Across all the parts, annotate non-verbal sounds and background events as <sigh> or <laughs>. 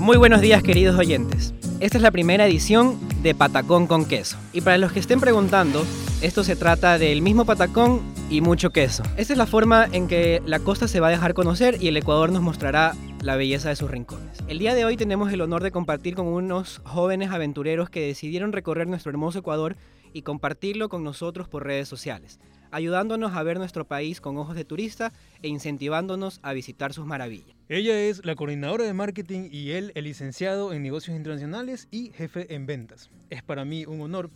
Muy buenos días queridos oyentes. Esta es la primera edición de Patacón con queso. Y para los que estén preguntando, esto se trata del mismo patacón y mucho queso. Esta es la forma en que la costa se va a dejar conocer y el Ecuador nos mostrará la belleza de sus rincones. El día de hoy tenemos el honor de compartir con unos jóvenes aventureros que decidieron recorrer nuestro hermoso Ecuador y compartirlo con nosotros por redes sociales ayudándonos a ver nuestro país con ojos de turista e incentivándonos a visitar sus maravillas. Ella es la coordinadora de marketing y él el licenciado en negocios internacionales y jefe en ventas. Es para mí un honor,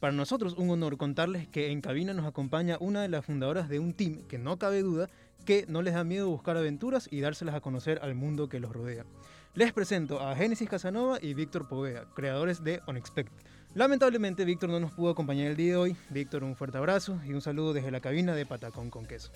para nosotros un honor contarles que en cabina nos acompaña una de las fundadoras de un team que no cabe duda que no les da miedo buscar aventuras y dárselas a conocer al mundo que los rodea. Les presento a Génesis Casanova y Víctor Povea, creadores de Unexpected. Lamentablemente Víctor no nos pudo acompañar el día de hoy. Víctor, un fuerte abrazo y un saludo desde la cabina de Patacón con queso.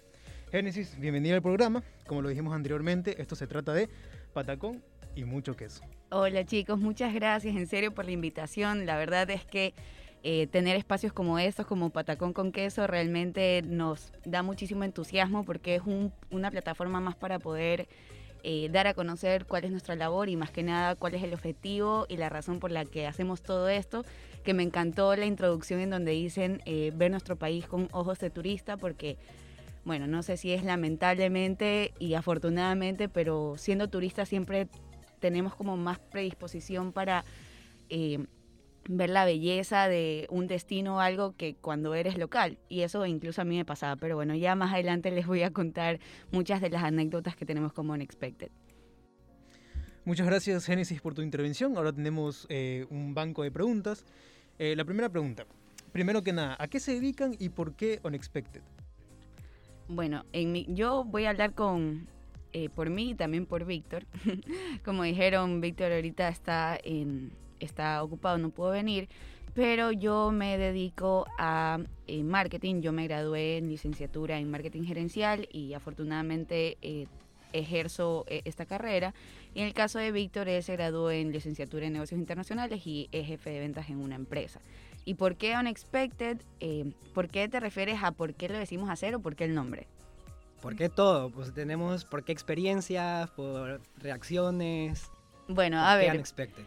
Génesis, bienvenida al programa. Como lo dijimos anteriormente, esto se trata de patacón y mucho queso. Hola chicos, muchas gracias en serio por la invitación. La verdad es que eh, tener espacios como estos, como Patacón con queso, realmente nos da muchísimo entusiasmo porque es una plataforma más para poder eh, dar a conocer cuál es nuestra labor y más que nada cuál es el objetivo y la razón por la que hacemos todo esto, que me encantó la introducción en donde dicen eh, ver nuestro país con ojos de turista, porque, bueno, no sé si es lamentablemente y afortunadamente, pero siendo turista siempre tenemos como más predisposición para... Eh, ver la belleza de un destino o algo que cuando eres local. Y eso incluso a mí me pasaba. Pero bueno, ya más adelante les voy a contar muchas de las anécdotas que tenemos como Unexpected. Muchas gracias, Génesis, por tu intervención. Ahora tenemos eh, un banco de preguntas. Eh, la primera pregunta. Primero que nada, ¿a qué se dedican y por qué Unexpected? Bueno, en mi, yo voy a hablar con eh, por mí y también por Víctor. <laughs> Como dijeron, Víctor ahorita está está ocupado, no puedo venir, pero yo me dedico a eh, marketing. Yo me gradué en licenciatura en marketing gerencial y afortunadamente eh, ejerzo esta carrera. Y en el caso de Víctor, él se graduó en licenciatura en negocios internacionales y es jefe de ventas en una empresa. ¿Y por qué Unexpected? ¿Por qué te refieres a por qué lo decimos hacer o por qué el nombre? ¿Por qué todo? Pues tenemos por qué experiencias, por reacciones. Bueno, a ver. Unexpected?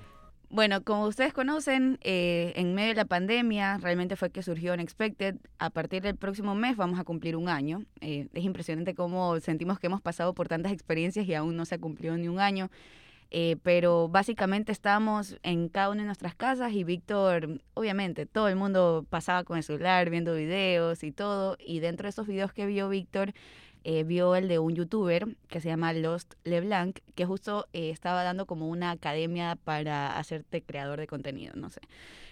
Bueno, como ustedes conocen, eh, en medio de la pandemia realmente fue que surgió Unexpected. A partir del próximo mes vamos a cumplir un año. Eh, es impresionante cómo sentimos que hemos pasado por tantas experiencias y aún no se ha cumplido ni un año. Eh, pero básicamente estamos en cada una de nuestras casas y Víctor, obviamente, todo el mundo pasaba con el celular viendo videos y todo. Y dentro de esos videos que vio Víctor, eh, vio el de un youtuber que se llama Lost LeBlanc, que justo eh, estaba dando como una academia para hacerte creador de contenido, no sé.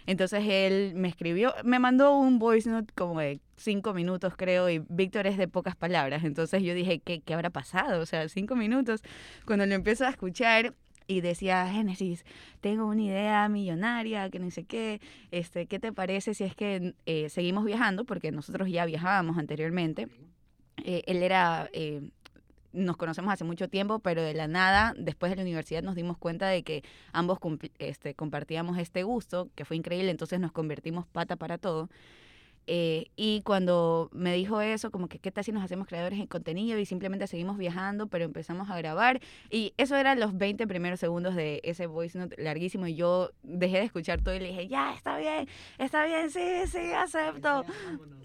Entonces él me escribió, me mandó un voice note como de cinco minutos creo, y Víctor es de pocas palabras, entonces yo dije, ¿qué, qué habrá pasado? O sea, cinco minutos. Cuando lo empiezo a escuchar, y decía, Génesis, tengo una idea millonaria, que no sé qué, este, ¿qué te parece si es que eh, seguimos viajando? Porque nosotros ya viajábamos anteriormente. Eh, él era, eh, nos conocemos hace mucho tiempo, pero de la nada, después de la universidad nos dimos cuenta de que ambos este, compartíamos este gusto, que fue increíble, entonces nos convertimos pata para todo. Eh, y cuando me dijo eso, como que qué tal si nos hacemos creadores en contenido y simplemente seguimos viajando, pero empezamos a grabar. Y eso eran los 20 primeros segundos de ese voice note larguísimo. Y yo dejé de escuchar todo y le dije, ya, está bien, está bien, sí, sí, acepto.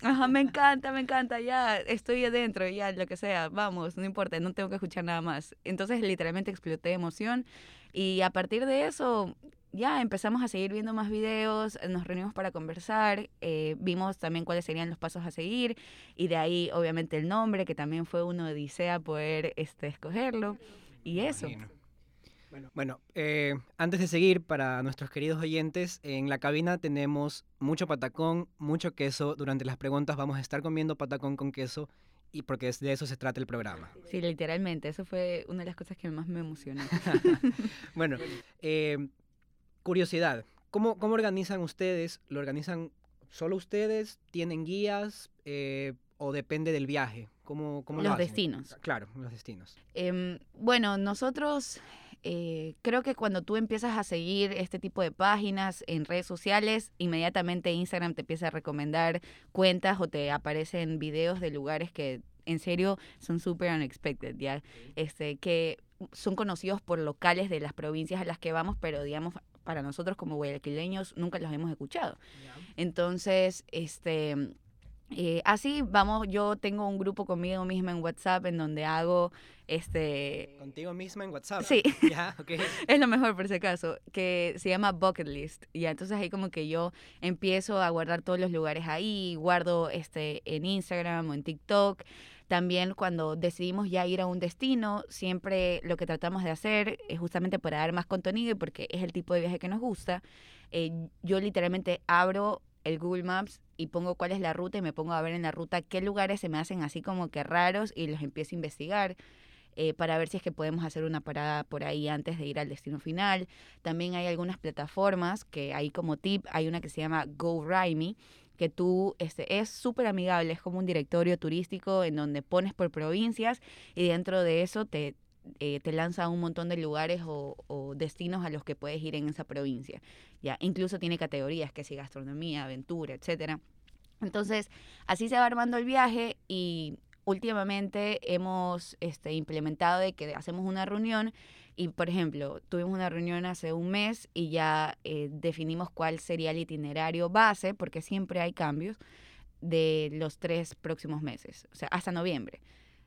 Ajá, me encanta, me encanta, ya, estoy adentro, ya, lo que sea, vamos, no importa, no tengo que escuchar nada más. Entonces literalmente exploté de emoción. Y a partir de eso, ya empezamos a seguir viendo más videos, nos reunimos para conversar, eh, vimos también cuáles serían los pasos a seguir y de ahí obviamente el nombre, que también fue uno de odisea poder este, escogerlo y eso. Bueno, bueno eh, antes de seguir, para nuestros queridos oyentes, en la cabina tenemos mucho patacón, mucho queso. Durante las preguntas vamos a estar comiendo patacón con queso y porque de eso se trata el programa. Sí, literalmente, eso fue una de las cosas que más me emocionó. <laughs> bueno, <laughs> eh, curiosidad, ¿cómo, ¿cómo organizan ustedes? ¿Lo organizan solo ustedes? ¿Tienen guías? Eh, ¿O depende del viaje? ¿Cómo, cómo los destinos. Claro, los destinos. Em, bueno, nosotros eh, creo que cuando tú empiezas a seguir este tipo de páginas en redes sociales, inmediatamente Instagram te empieza a recomendar cuentas o te aparecen videos de lugares que en serio son súper unexpected, ¿ya? Este, que son conocidos por locales de las provincias a las que vamos, pero digamos, para nosotros como guayaquileños nunca los hemos escuchado. Entonces, este... Eh, así vamos, yo tengo un grupo conmigo misma en WhatsApp en donde hago este... Contigo misma en WhatsApp. Sí. <laughs> Ya, okay. <laughs> es lo mejor por si acaso, que se llama Bucket List. Y entonces ahí como que yo empiezo a guardar todos los lugares ahí, guardo este en Instagram o en TikTok. También cuando decidimos ya ir a un destino, siempre lo que tratamos de hacer es justamente para dar más contenido y porque es el tipo de viaje que nos gusta. Eh, yo literalmente abro el Google Maps y pongo cuál es la ruta y me pongo a ver en la ruta qué lugares se me hacen así como que raros y los empiezo a investigar. Eh, para ver si es que podemos hacer una parada por ahí antes de ir al destino final. También hay algunas plataformas que hay como tip, hay una que se llama Go Me, que tú este, es súper amigable, es como un directorio turístico en donde pones por provincias y dentro de eso te, eh, te lanza un montón de lugares o, o, destinos a los que puedes ir en esa provincia. Ya, incluso tiene categorías que si gastronomía, aventura, etcétera. Entonces, así se va armando el viaje y últimamente hemos este, implementado de que hacemos una reunión y, por ejemplo, tuvimos una reunión hace un mes y ya eh, definimos cuál sería el itinerario base, porque siempre hay cambios de los tres próximos meses, o sea, hasta noviembre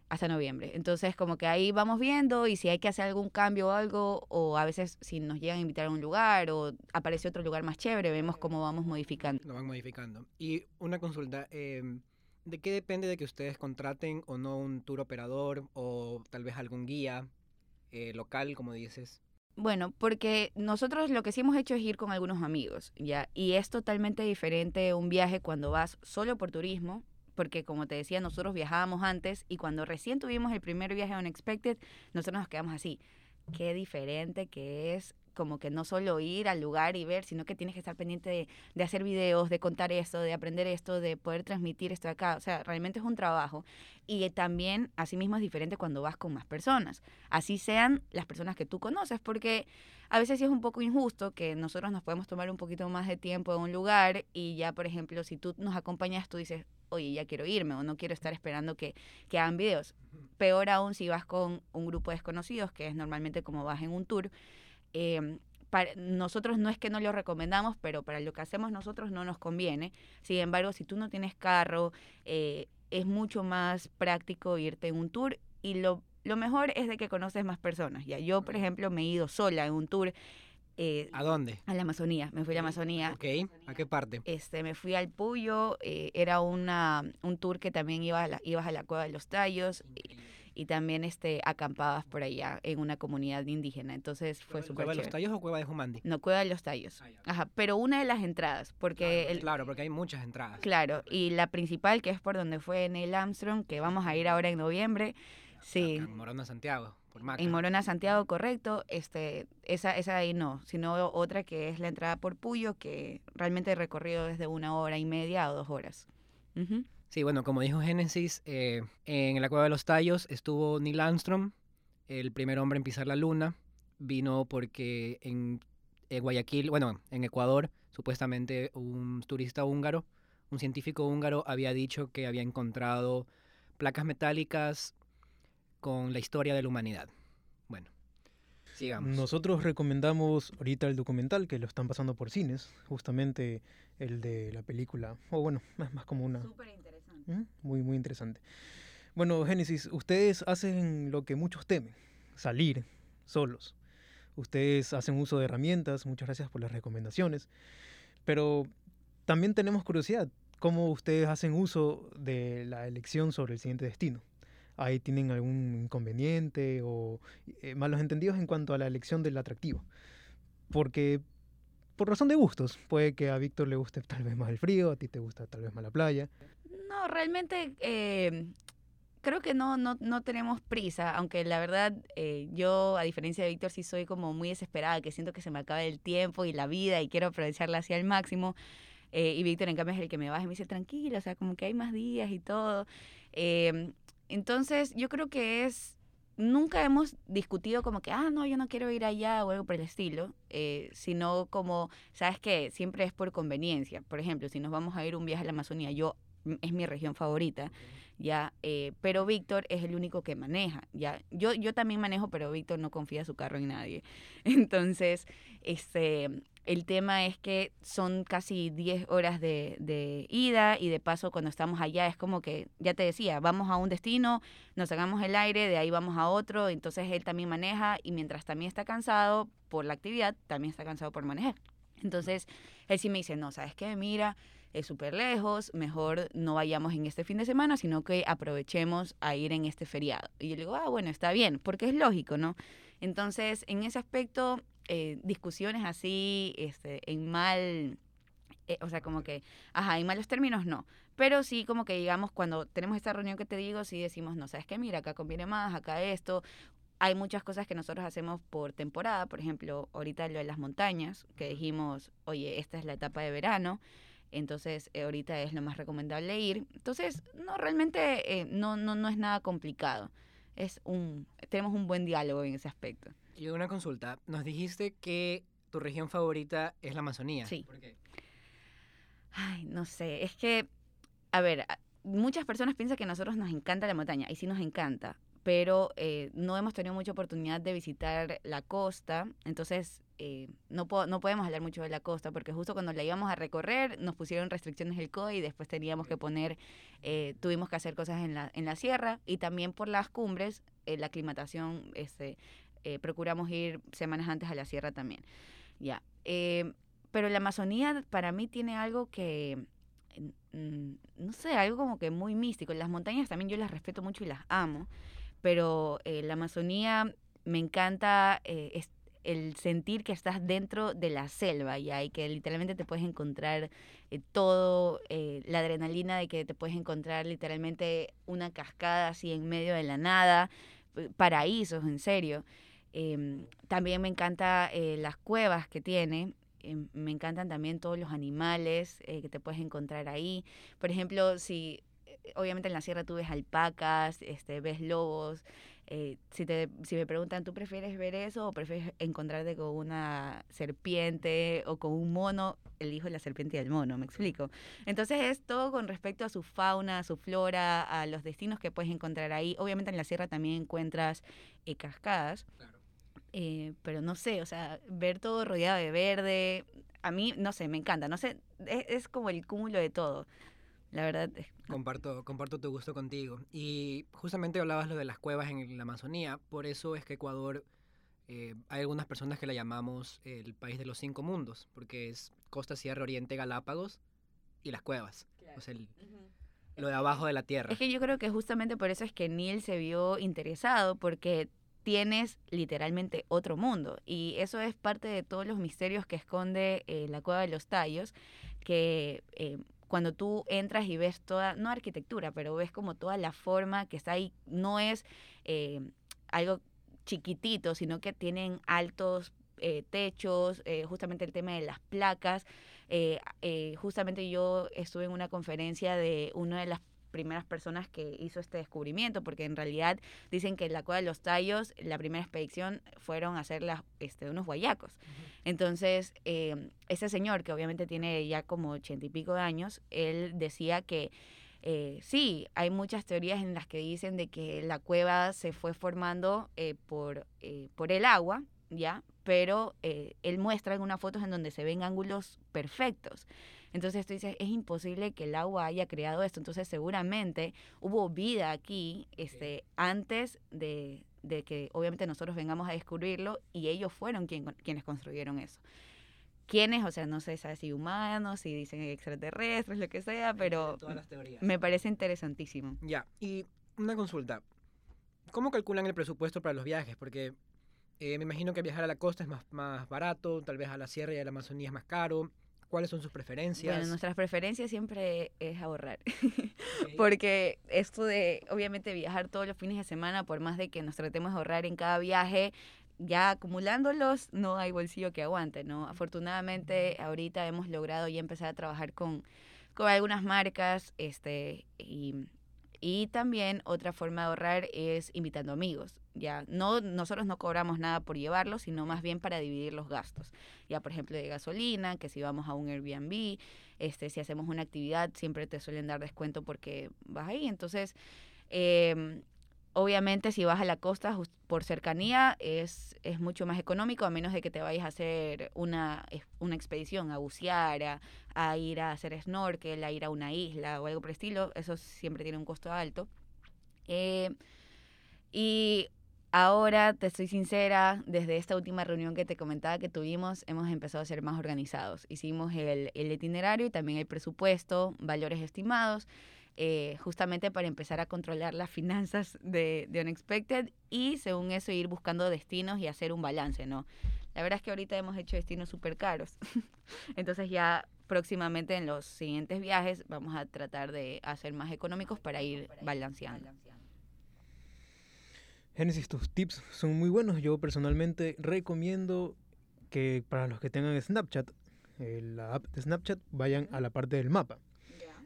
hasta noviembre. Entonces, como que ahí vamos viendo y si hay que hacer algún cambio o algo, o a veces si nos llegan a invitar a un lugar o aparece otro lugar más chévere, vemos cómo vamos modificando. Lo van modificando. Y una consulta, eh, ¿de qué depende de que ustedes contraten o no un tour operador o tal vez algún guía eh, local, como dices? Bueno, porque nosotros lo que sí hemos hecho es ir con algunos amigos, ¿ya? Y es totalmente diferente un viaje cuando vas solo por turismo, porque como te decía, nosotros viajábamos antes y cuando recién tuvimos el primer viaje Unexpected, nosotros nos quedamos así. Qué diferente que es como que no solo ir al lugar y ver, sino que tienes que estar pendiente de, de, hacer videos, de contar esto, de aprender esto, de poder transmitir esto acá. O sea, realmente es un trabajo. Y también, asimismo, es diferente cuando vas con más personas. Así sean las personas que tú conoces, porque a veces sí es un poco injusto que nosotros nos podemos tomar un poquito más de tiempo en un lugar y ya, por ejemplo, si tú nos acompañas, tú dices, oye, ya quiero irme o no quiero estar esperando que, que hagan videos. Peor aún si vas con un grupo de desconocidos, que es normalmente como vas en un tour eh, para, nosotros no es que no lo recomendamos, pero para lo que hacemos nosotros no nos conviene. Sin embargo, si tú no tienes carro, eh, es mucho más práctico irte en un tour y lo, lo mejor es de que conoces más personas. Ya yo, por ejemplo, me he ido sola en un tour. Eh, ¿A dónde? A la Amazonía, me fui a la Amazonía. Ok, ¿a qué parte? Este, me fui al Puyo, eh, era una, un tour que también iba a la, ibas a la Cueva de los Tallos. Y, y también este, acampadas por allá en una comunidad indígena. Entonces fue súper ¿Cueva de los Tallos o Cueva de Jumandi? No, Cueva de los Tallos. Ah, Ajá, pero una de las entradas, porque... Claro, el, claro, porque hay muchas entradas. Claro, y la principal, que es por donde fue Neil Armstrong, que vamos a ir ahora en noviembre. Sí. En Morona, Santiago. Por Maca. En Morona, Santiago, correcto. Este, esa, esa ahí no, sino otra que es la entrada por Puyo, que realmente he recorrido desde una hora y media o dos horas. Uh -huh. Sí, bueno, como dijo Génesis, eh, en la Cueva de los Tallos estuvo Neil Armstrong, el primer hombre en pisar la luna. Vino porque en, en Guayaquil, bueno, en Ecuador, supuestamente un turista húngaro, un científico húngaro, había dicho que había encontrado placas metálicas con la historia de la humanidad. Bueno, sigamos. Nosotros recomendamos ahorita el documental que lo están pasando por cines, justamente el de la película, o bueno, es más como una... Súper interesante. Muy, muy interesante. Bueno, Génesis, ustedes hacen lo que muchos temen, salir solos. Ustedes hacen uso de herramientas, muchas gracias por las recomendaciones, pero también tenemos curiosidad, ¿cómo ustedes hacen uso de la elección sobre el siguiente destino? ahí tienen algún inconveniente o eh, malos entendidos en cuanto a la elección del atractivo. Porque por razón de gustos, puede que a Víctor le guste tal vez más el frío, a ti te gusta tal vez más la playa. No, realmente eh, creo que no, no, no tenemos prisa, aunque la verdad eh, yo, a diferencia de Víctor, sí soy como muy desesperada, que siento que se me acaba el tiempo y la vida y quiero aprovecharla hacia el máximo. Eh, y Víctor, en cambio, es el que me baja y me dice, tranquilo, o sea, como que hay más días y todo. Eh, entonces, yo creo que es. Nunca hemos discutido como que, ah, no, yo no quiero ir allá o algo por el estilo, eh, sino como, ¿sabes qué? Siempre es por conveniencia. Por ejemplo, si nos vamos a ir un viaje a la Amazonía, yo es mi región favorita, ¿ya? Eh, pero Víctor es el único que maneja, ¿ya? Yo, yo también manejo, pero Víctor no confía su carro en nadie. <laughs> Entonces, este, el tema es que son casi 10 horas de, ida y de paso cuando estamos allá es como que, ya te decía, vamos a un destino, nos hagamos el aire, de ahí vamos a otro, entonces él también maneja y mientras también está cansado por la actividad, también está cansado por manejar. Entonces, él sí me dice, no, ¿sabes qué? Mira, es súper lejos, mejor no vayamos en este fin de semana, sino que aprovechemos a ir en este feriado. Y yo le digo, ah, bueno, está bien, porque es lógico, ¿no? Entonces, en ese aspecto, eh, discusiones así, este, en mal, eh, o sea, como que, ajá, en malos términos no. Pero sí, como que digamos, cuando tenemos esta reunión que te digo, sí decimos, no, sabes qué, mira, acá conviene más, acá esto. Hay muchas cosas que nosotros hacemos por temporada, por ejemplo, ahorita lo de las montañas, que dijimos, oye, esta es la etapa de verano, entonces eh, ahorita es lo más recomendable ir. Entonces, no, realmente no, no, no es nada complicado. Es un, tenemos un buen diálogo en ese aspecto. Y una consulta. Nos dijiste que tu región favorita es la Amazonía. Sí. ¿Por qué? Ay, no sé. Es que, a ver, muchas personas piensan que a nosotros nos encanta la montaña, y sí nos encanta, pero eh, no hemos tenido mucha oportunidad de visitar la costa, entonces eh, no, no podemos hablar mucho de la costa, porque justo cuando la íbamos a recorrer nos pusieron restricciones del COE y después teníamos que poner, eh, tuvimos que hacer cosas en la, en la sierra y también por las cumbres, la aclimatación este, eh, procuramos ir semanas antes a la sierra también. Ya. Eh, pero la Amazonía para mí tiene algo que, mm, no sé, algo como que muy místico. Las montañas también yo las respeto mucho y las amo, pero eh, la Amazonía me encanta el sentir que estás dentro de la selva ya y que literalmente te puedes encontrar todo, la adrenalina de que te puedes encontrar literalmente una cascada así en medio de la nada, paraísos, en serio. Em, también me encantan eh, las cuevas que tiene. Em, me encantan también todos los animales eh, que te puedes encontrar ahí. Por ejemplo, si eh, obviamente en la sierra tú ves alpacas, este, ves lobos. si, te, si me preguntan, ¿tú prefieres ver eso o prefieres encontrarte con una serpiente o con un mono? Elijo la serpiente y el mono, me explico. Entonces es todo con respecto a su fauna, a su flora, a los destinos que puedes encontrar ahí. Obviamente en la sierra también encuentras cascadas. Claro eh, pero no sé, o sea, ver todo rodeado de verde, a mí, no sé, me encanta, no sé, es, como el cúmulo de todo. La verdad. Comparto, comparto tu gusto contigo. Y justamente hablabas lo de las cuevas en la Amazonía, por eso es que Ecuador, eh, hay algunas personas que la llamamos el país de los cinco mundos, porque es costa, sierra, oriente, Galápagos y las cuevas. O sea, lo de abajo de la tierra. Es que yo creo que justamente por eso es que Neil se vio interesado, porque tienes literalmente otro mundo. Y eso es parte de todos los misterios que esconde eh, la cueva de los tallos, que eh, cuando tú entras y ves toda, no arquitectura, pero ves como toda la forma que está ahí, no es eh, algo chiquitito, sino que tienen altos techos, justamente el tema de las placas. justamente yo estuve en una conferencia de una de las primeras personas que hizo este descubrimiento, porque en realidad dicen que en la cueva de los tallos, la primera expedición fueron a hacer las, este, unos guayacos. Entonces, eh, ese señor, que obviamente tiene ya como ochenta y pico de años, él decía que eh, sí, hay muchas teorías en las que dicen de que la cueva se fue formando eh, por, eh, por el agua, ¿ya? Pero él muestra algunas fotos en donde se ven ángulos perfectos. Entonces tú dices, es imposible que el agua haya creado esto. Entonces seguramente hubo vida aquí este, antes de, que obviamente nosotros vengamos a descubrirlo y ellos fueron quienes construyeron eso. ¿Quiénes? O sea, no sé si humanos, si dicen extraterrestres, lo que sea, pero me parece interesantísimo. Ya, y una consulta. ¿Cómo calculan el presupuesto para los viajes? Porque eh, me imagino que viajar a la costa es más, más barato, tal vez a la sierra y a la Amazonía es más caro. ¿Cuáles son sus preferencias? Bueno, nuestras preferencias siempre es ahorrar. <laughs> Porque esto de, obviamente, viajar todos los fines de semana, por más de que nos tratemos de ahorrar en cada viaje, ya acumulándolos, no hay bolsillo que aguante, ¿no? Afortunadamente, ahorita hemos logrado ya empezar a trabajar con, con algunas marcas, este, y Y también otra forma de ahorrar es invitando amigos. Ya no nosotros no cobramos nada por llevarlos, sino más bien para dividir los gastos. Ya por ejemplo de gasolina, que si vamos a un Airbnb, este si hacemos una actividad siempre te suelen dar descuento porque vas ahí. Entonces eh, Obviamente, si vas a la costa por cercanía es, es mucho más económico, a menos de que te vayas a hacer una, una expedición, a bucear, a, ir a hacer snorkel, a ir a una isla o algo por estilo. Eso siempre tiene un costo alto. Eh, y ahora, te estoy sincera, desde esta última reunión que te comentaba que tuvimos, hemos empezado a ser más organizados. Hicimos el, el itinerario y también el presupuesto, valores estimados. Eh, justamente para empezar a controlar las finanzas de, Unexpected y según eso ir buscando destinos y hacer un balance, ¿no? La verdad es que ahorita hemos hecho destinos súper caros, <laughs> entonces ya próximamente en los siguientes viajes vamos a tratar de hacer más económicos para ir balanceando. Génesis, tus tips son muy buenos. Yo personalmente recomiendo que para los que tengan Snapchat, eh, la app de Snapchat, vayan a la parte del mapa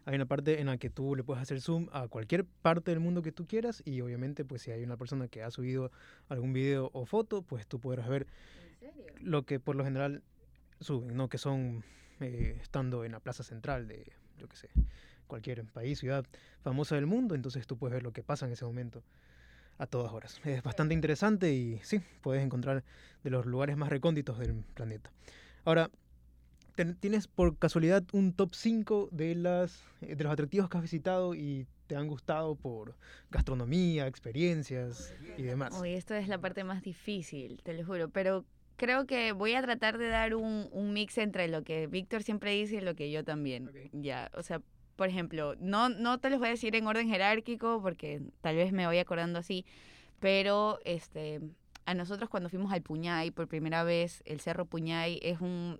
hay una parte en la que tú le puedes hacer zoom a cualquier parte del mundo que tú quieras y obviamente pues si hay una persona que ha subido algún video o foto, pues tú podrás ver lo que por lo general suben, ¿no? Que son eh, estando en la plaza central de, yo qué sé, cualquier país, ciudad famosa del mundo, entonces tú puedes ver lo que pasa en ese momento a todas horas. Es bastante interesante y sí, puedes encontrar de los lugares más recónditos del planeta. Ahora, ¿Tienes por casualidad un top 5 de, las, eh, de los atractivos que has visitado y te han gustado por gastronomía, experiencias y demás? Uy, esto es la parte más difícil, te lo juro, pero creo que voy a tratar de dar un, un mix entre lo que Víctor siempre dice y lo que yo también. Ya, o sea, por ejemplo, no, no te los voy a decir en orden jerárquico porque tal vez me voy acordando así, pero este a nosotros cuando fuimos al Puñay por primera vez, el Cerro Puñay es un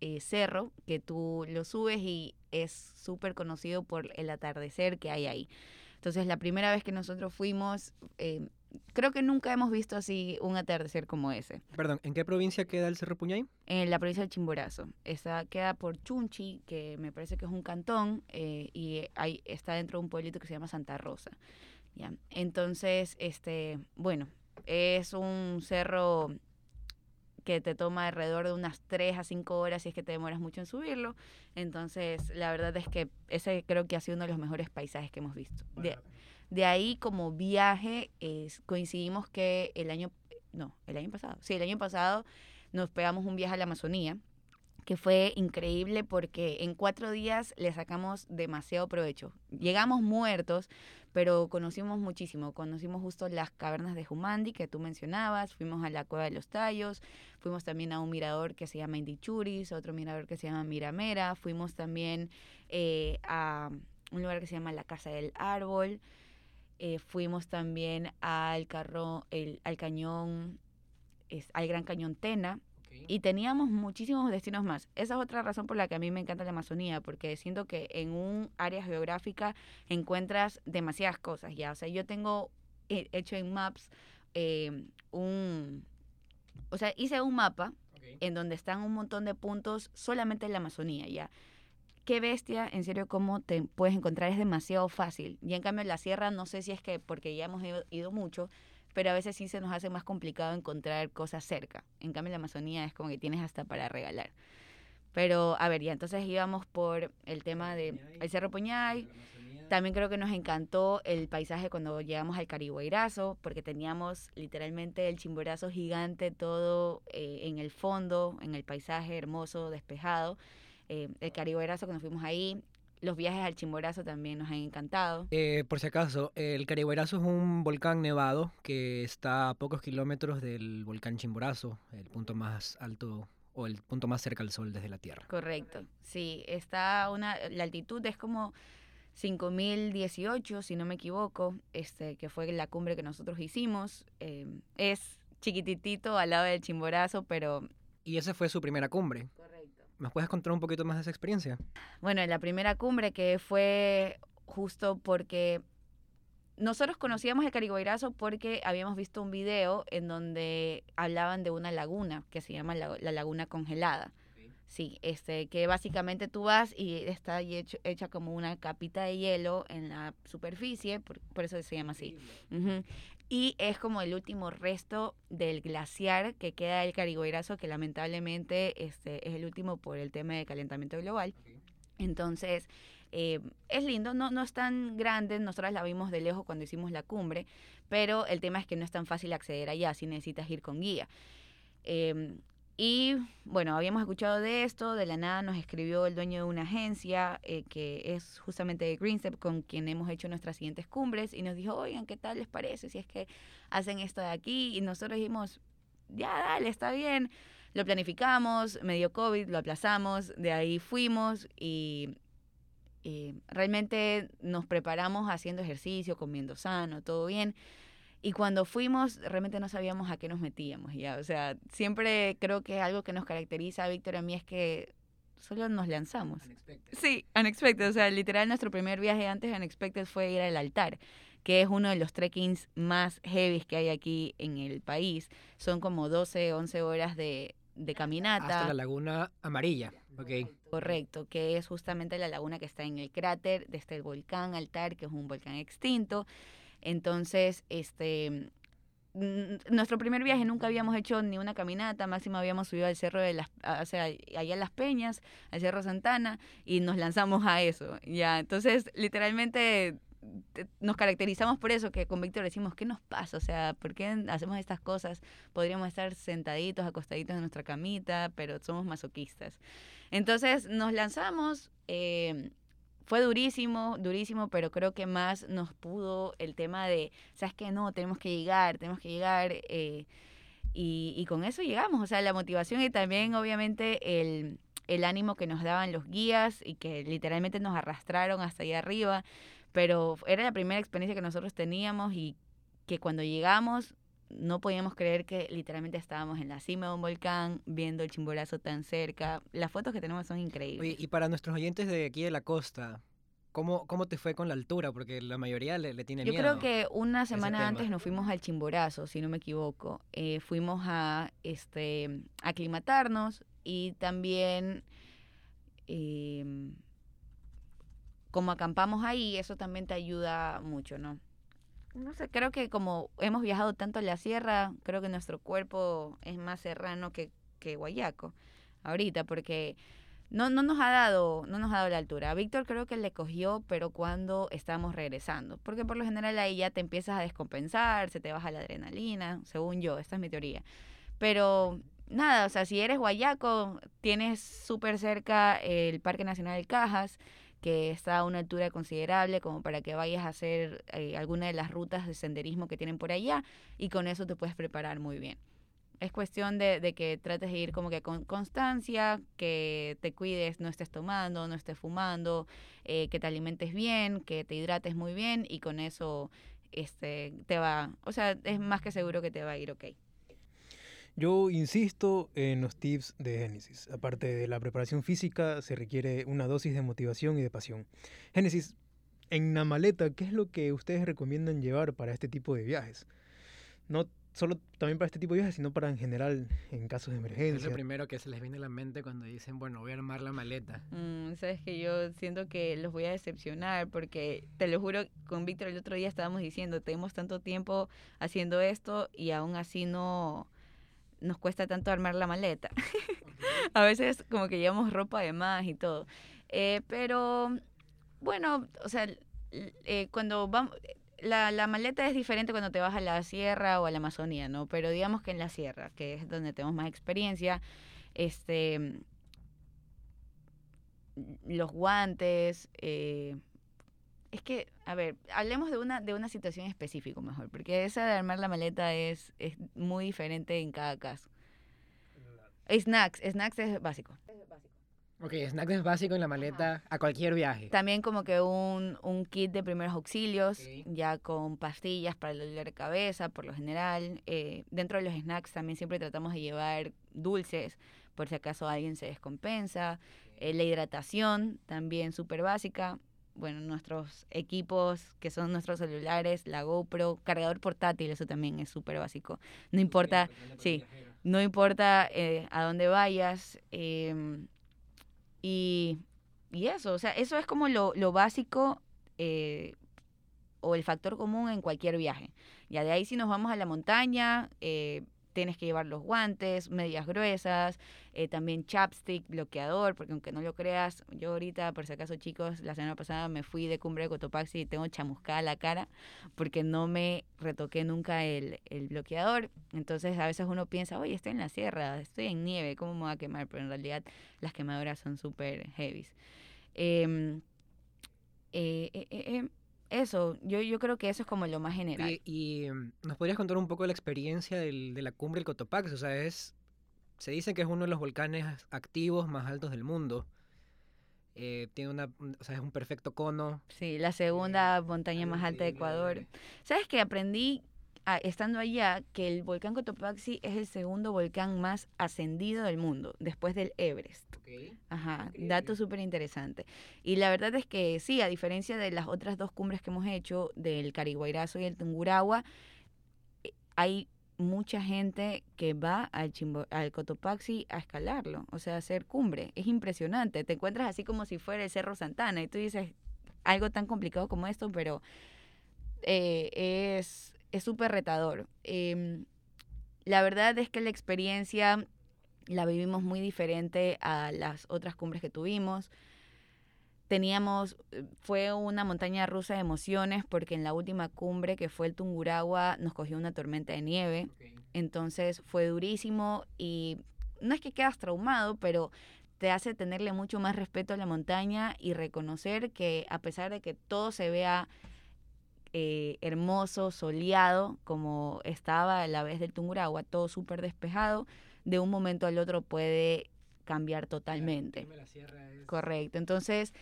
eh, cerro que tú lo subes y es súper conocido por el atardecer que hay ahí. Entonces, la primera vez que nosotros fuimos, eh, creo que nunca hemos visto así un atardecer como ese. Perdón, ¿en qué provincia queda el Cerro Puñay? En la provincia del Chimborazo. Esa queda por Chunchi, que me parece que es un cantón, eh, y ahí está dentro de un pueblito que se llama Santa Rosa. ¿ya? Entonces, este, bueno, es un cerro que te toma alrededor de unas 3 a 5 horas si es que te demoras mucho en subirlo. Entonces, la verdad es que ese creo que ha sido uno de los mejores paisajes que hemos visto. De, ahí, como viaje, coincidimos que el año, no, el año pasado, sí, el año pasado nos pegamos un viaje a la Amazonía que fue increíble porque en cuatro días le sacamos demasiado provecho. Llegamos muertos, pero conocimos muchísimo. Conocimos justo las cavernas de Jumandi que tú mencionabas, fuimos a la Cueva de los Tallos, fuimos también a un mirador que se llama Indichuris, otro mirador que se llama Miramera, fuimos también eh, a un lugar que se llama la Casa del Árbol, eh, fuimos también al, carro, el, al cañón, es, al Gran Cañón Tena, y teníamos muchísimos destinos más. Esa es otra razón por la que a mí me encanta la Amazonía, porque siento que en un área geográfica encuentras demasiadas cosas ya. O sea, yo tengo hecho en Maps eh, un... O sea, hice un mapa en donde están un montón de puntos solamente en la Amazonía ya. Qué bestia, en serio, cómo te puedes encontrar es demasiado fácil. Y en cambio en la sierra no sé si es que porque ya hemos ido mucho, pero a veces sí se nos hace más complicado encontrar cosas cerca. En cambio, en la Amazonía es como que tienes hasta para regalar. Pero, a ver, ya entonces íbamos por el tema del el Cerro Puñay. También creo que nos encantó el paisaje cuando llegamos al Carihuayrazo, porque teníamos literalmente el chimborazo gigante todo eh, en el fondo, en el paisaje hermoso, despejado. Eh, el Carihuayrazo cuando fuimos ahí, los viajes al Chimborazo también nos han encantado. Eh, por si acaso, el Carihuayrazo es un volcán nevado que está a pocos kilómetros del volcán Chimborazo, el punto más alto o el punto más cerca al sol desde la Tierra. Correcto, sí, está una, la altitud es como 5018, si no me equivoco, este, que fue la cumbre que nosotros hicimos. Eh, es chiquititito al lado del Chimborazo, pero... Y esa fue su primera cumbre. ¿Me puedes contar un poquito más de esa experiencia? Bueno, en la primera cumbre que fue justo porque nosotros conocíamos el Carigoirazo porque habíamos visto un video en donde hablaban de una laguna que se llama la, Laguna Congelada. Sí, este, que básicamente tú vas y está hecho, hecha como una capita de hielo en la superficie, por, eso se llama así. Y es como el último resto del glaciar que queda del Carigoirazo, que lamentablemente este, es el último por el tema de calentamiento global. Entonces, eh, es lindo, no, no es tan grande, nosotros la vimos de lejos cuando hicimos la cumbre, pero el tema es que no es tan fácil acceder allá, si necesitas ir con guía. Em, y bueno, habíamos escuchado de esto, de la nada nos escribió el dueño de una agencia eh, que es justamente Greenstep con quien hemos hecho nuestras siguientes cumbres y nos dijo, oigan, ¿qué tal les parece si es que hacen esto de aquí? Y nosotros dijimos, ya, dale, está bien. Lo planificamos, medio COVID, lo aplazamos, de ahí fuimos y realmente nos preparamos haciendo ejercicio, comiendo sano, todo bien. Y cuando fuimos, realmente no sabíamos a qué nos metíamos ya. O sea, siempre creo que algo que nos caracteriza a Víctor y a mí es que solo nos lanzamos. Unexpected. Sí, unexpected. O sea, literal, nuestro primer viaje antes de Unexpected fue ir al altar, que es uno de los trekkings más heavy que hay aquí en el país. Son como 12, 11 horas de, de caminata. Hasta la laguna amarilla. Okay. Correcto, que es justamente la laguna que está en el cráter de este volcán Altar, que es un volcán extinto. Entonces, este nuestro primer viaje nunca habíamos hecho ni una caminata, máximo habíamos subido al cerro de las, o sea, allá en Las Peñas, al Cerro Santana, y nos lanzamos a eso, ya, entonces literalmente nos caracterizamos por eso, que con Víctor decimos, ¿qué nos pasa? O sea, ¿por qué hacemos estas cosas? Podríamos estar sentaditos, acostaditos en nuestra camita, pero somos masoquistas. Entonces nos lanzamos, eh, fue durísimo, durísimo, pero creo que más nos pudo el tema de, ¿sabes qué? No, tenemos que llegar, tenemos que llegar. Eh, y, y, con eso llegamos, o sea, la motivación y también obviamente el, el ánimo que nos daban los guías y que literalmente nos arrastraron hasta allá arriba pero era la primera experiencia que nosotros teníamos y que cuando llegamos no podíamos creer que literalmente estábamos en la cima de un volcán, viendo el chimborazo tan cerca. Las fotos que tenemos son increíbles. y para nuestros oyentes de aquí de la costa, ¿Cómo, ¿Cómo te fue con la altura? Porque la mayoría le, le tiene Yo miedo. Yo creo que una semana antes nos fuimos al Chimborazo, si no me equivoco. Eh, fuimos a este aclimatarnos y también eh, como acampamos ahí, eso también te ayuda mucho, ¿no? No sé, creo que como hemos viajado tanto en la sierra, creo que nuestro cuerpo es más serrano que, que guayaco ahorita, porque no, no nos ha dado, no nos ha dado la altura. A Víctor creo que le cogió, pero cuando estamos regresando. Porque por lo general ahí ya te empiezas a descompensar, se te baja la adrenalina, según yo, esta es mi teoría. Pero nada, o sea, si eres guayaco, tienes súper cerca el Parque Nacional de Cajas, que está a una altura considerable como para que vayas a hacer eh, alguna de las rutas de senderismo que tienen por allá y con eso te puedes preparar muy bien. Es cuestión de, que trates de ir como que con constancia, que te cuides, no estés tomando, no estés fumando, eh, que te alimentes bien, que te hidrates muy bien y con eso este, te va, o sea, es más que seguro que te va a ir ok. Yo insisto en los tips de Génesis. Aparte de la preparación física, se requiere una dosis de motivación y de pasión. Génesis, en la maleta, ¿qué es lo que ustedes recomiendan llevar para este tipo de viajes? No solo también para este tipo de viajes, sino para en general en casos de emergencia. Es lo primero que se les viene a la mente cuando dicen, bueno, voy a armar la maleta. Mm, Sabes que yo siento que los voy a decepcionar porque te lo juro, con Víctor el otro día estábamos diciendo, tenemos tanto tiempo haciendo esto y aún así no nos cuesta tanto armar la maleta. <laughs> a veces como que llevamos ropa de más y todo. Eh, pero bueno, o sea, eh, cuando vamos... La, la, maleta es diferente cuando te vas a la sierra o a la Amazonía, ¿no? Pero digamos que en la sierra, que es donde tenemos más experiencia, este, los guantes, eh, es que, a ver, hablemos de una, de una situación específica mejor, porque esa de armar la maleta es, es muy diferente en cada caso. Snacks, snacks es básico. Ok, snacks es básico en la maleta a cualquier viaje. También como que un, un kit de primeros auxilios, ya con pastillas para el dolor de cabeza, por lo general. Eh, dentro de los snacks también siempre tratamos de llevar dulces, por si acaso alguien se descompensa. Eh, la hidratación, también súper básica bueno, nuestros equipos, que son nuestros celulares, la GoPro, cargador portátil, eso también es súper básico. No importa, sí, no importa eh, a dónde vayas, em, Y, y eso, o sea, eso es como lo, lo básico eh, o el factor común en cualquier viaje. Ya de ahí si nos vamos a la montaña, eh, tienes que llevar los guantes, medias gruesas, eh, también chapstick, bloqueador, porque aunque no lo creas, yo ahorita, por si acaso chicos, la semana pasada me fui de cumbre de Cotopaxi y tengo chamuscada la cara porque no me retoqué nunca el, el bloqueador. Entonces a veces uno piensa, oye, estoy en la sierra, estoy en nieve, ¿cómo me voy a quemar? Pero en realidad las quemaduras son súper heavy. Em, eh, eh, eh, eso, yo, yo creo que eso es como lo más general. Y, mm, nos podrías contar un poco de la experiencia del, de la cumbre del Cotopaxi, o sea, es, se dice que es uno de los volcanes activos más altos del mundo. tiene una, o sea, es un perfecto cono. Sí, la segunda montaña más alta de Ecuador. ¿Sabes qué? Aprendí estando allá que el volcán Cotopaxi es el segundo volcán más ascendido del mundo, después del Everest. Ajá, dato súper interesante. Y la verdad es que sí, a diferencia de las otras dos cumbres que hemos hecho, del Cariguairazo y el Tungurahua, eh, hay mucha gente que va al, al Cotopaxi a escalarlo, o sea, a hacer cumbre. Es impresionante. Te encuentras así como si fuera el Cerro Santana y tú dices algo tan complicado como esto, pero eh, es es súper retador. Em, la verdad es que la experiencia la vivimos muy diferente a las otras cumbres que tuvimos. Teníamos, eh, fue una montaña rusa de emociones porque en la última cumbre que fue el Tunguragua nos cogió una tormenta de nieve. Entonces fue durísimo y no es que quedas traumado, pero te hace tenerle mucho más respeto a la montaña y reconocer que a pesar de que todo se vea eh, hermoso, soleado, como estaba a la vez del Tungurahua, todo súper despejado, de un momento al otro puede cambiar totalmente. Correcto. Entonces,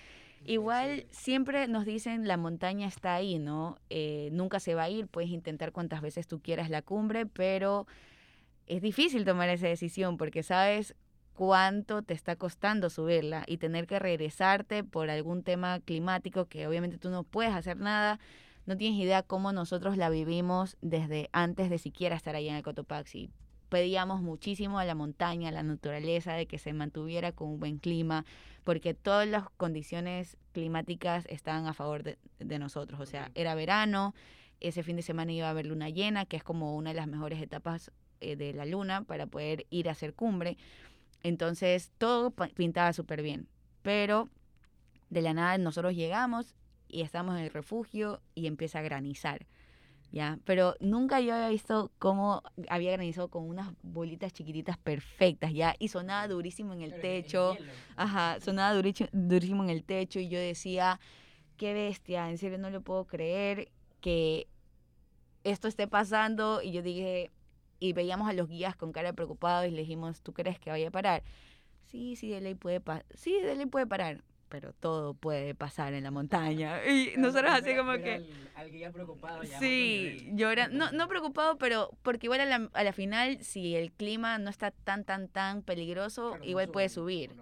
igual siempre nos dicen la montaña está ahí, ¿no? Eh, nunca se va a ir, puedes intentar cuantas veces tú quieras la cumbre, pero es difícil tomar esa decisión porque sabes cuánto te está costando subirla y tener que regresarte por algún tema climático que obviamente tú no puedes hacer nada no tienes idea cómo nosotros la vivimos desde antes de siquiera estar ahí en el Cotopaxi. Pedíamos muchísimo a la montaña, a la naturaleza, de que se mantuviera con un buen clima, porque todas las condiciones climáticas estaban a favor de, nosotros. O sea, era verano, ese fin de semana iba a haber luna llena, que es como una de las mejores etapas eh, de la luna para poder ir a hacer cumbre. Entonces, todo pintaba súper bien. Pero de la nada nosotros llegamos y estamos en el refugio y empieza a granizar. ¿ya? Pero nunca yo había visto cómo había granizado con unas bolitas chiquititas perfectas, ¿ya? Y sonaba durísimo en el techo. Ajá, sonaba durísimo en el techo y yo decía, qué bestia, en serio no lo puedo creer que esto esté pasando. Y yo dije, y veíamos a los guías con cara preocupados y le dijimos, ¿tú crees que vaya a parar? Sí, sí, de ley puede, parar sí, de ley puede parar pero todo puede pasar en la montaña. <laughs> Y nosotros así como que... Al, preocupado ya. Sí, llora, no, no <laughs> preocupado, pero porque igual a la, a la, final, si el clima no está tan, tan, tan peligroso, igual puede subir.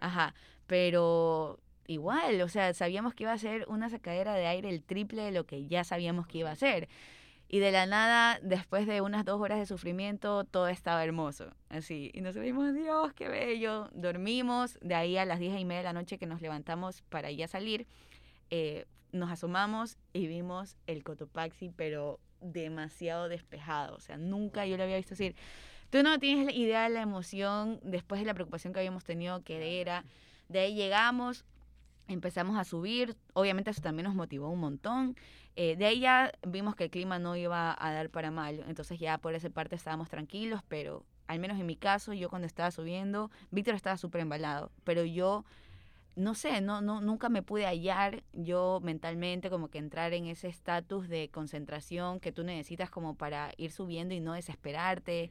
Ajá, pero igual, o sea, sabíamos que iba a ser una sacadera de aire el triple de lo que ya sabíamos que iba a ser. Y de la nada, después de unas dos horas de sufrimiento, todo estaba hermoso. Así. Y nos dijimos, Dios, qué bello. Dormimos. De ahí a las diez y media de la noche que nos levantamos para ir a salir, eh, nos asomamos y vimos el Cotopaxi, pero demasiado despejado. O sea, nunca yo lo había visto así. Tú no tienes idea de la emoción después de la preocupación que habíamos tenido, que era. De ahí llegamos, empezamos a subir. Obviamente eso también nos motivó un montón. Eh, de ahí ya vimos que el clima no iba a dar para mal, entonces ya por esa parte estábamos tranquilos, pero al menos en mi caso, yo cuando estaba subiendo, Víctor estaba súper embalado, pero yo, no sé, no, no, nunca me pude hallar yo mentalmente como que entrar en ese estatus de concentración que tú necesitas como para ir subiendo y no desesperarte.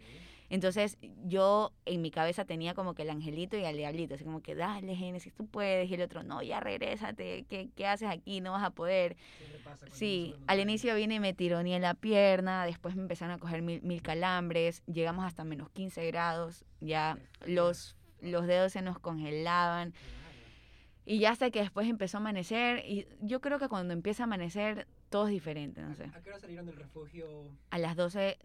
Entonces yo en mi cabeza tenía como que el angelito y el diablito, así como que dale Génesis, tú puedes, y el otro, no, ya regrésate, ¿qué, qué haces aquí? No vas a poder. Sí, al inicio vine y me tironeé en la pierna, después me empezaron a coger mil, mil calambres, llegamos hasta menos 15 grados, ya los, los dedos se nos congelaban. Y ya hasta que después empezó a amanecer, y yo creo que cuando empieza a amanecer todo es diferente, no sé. ¿A qué hora salieron del refugio? A las 12,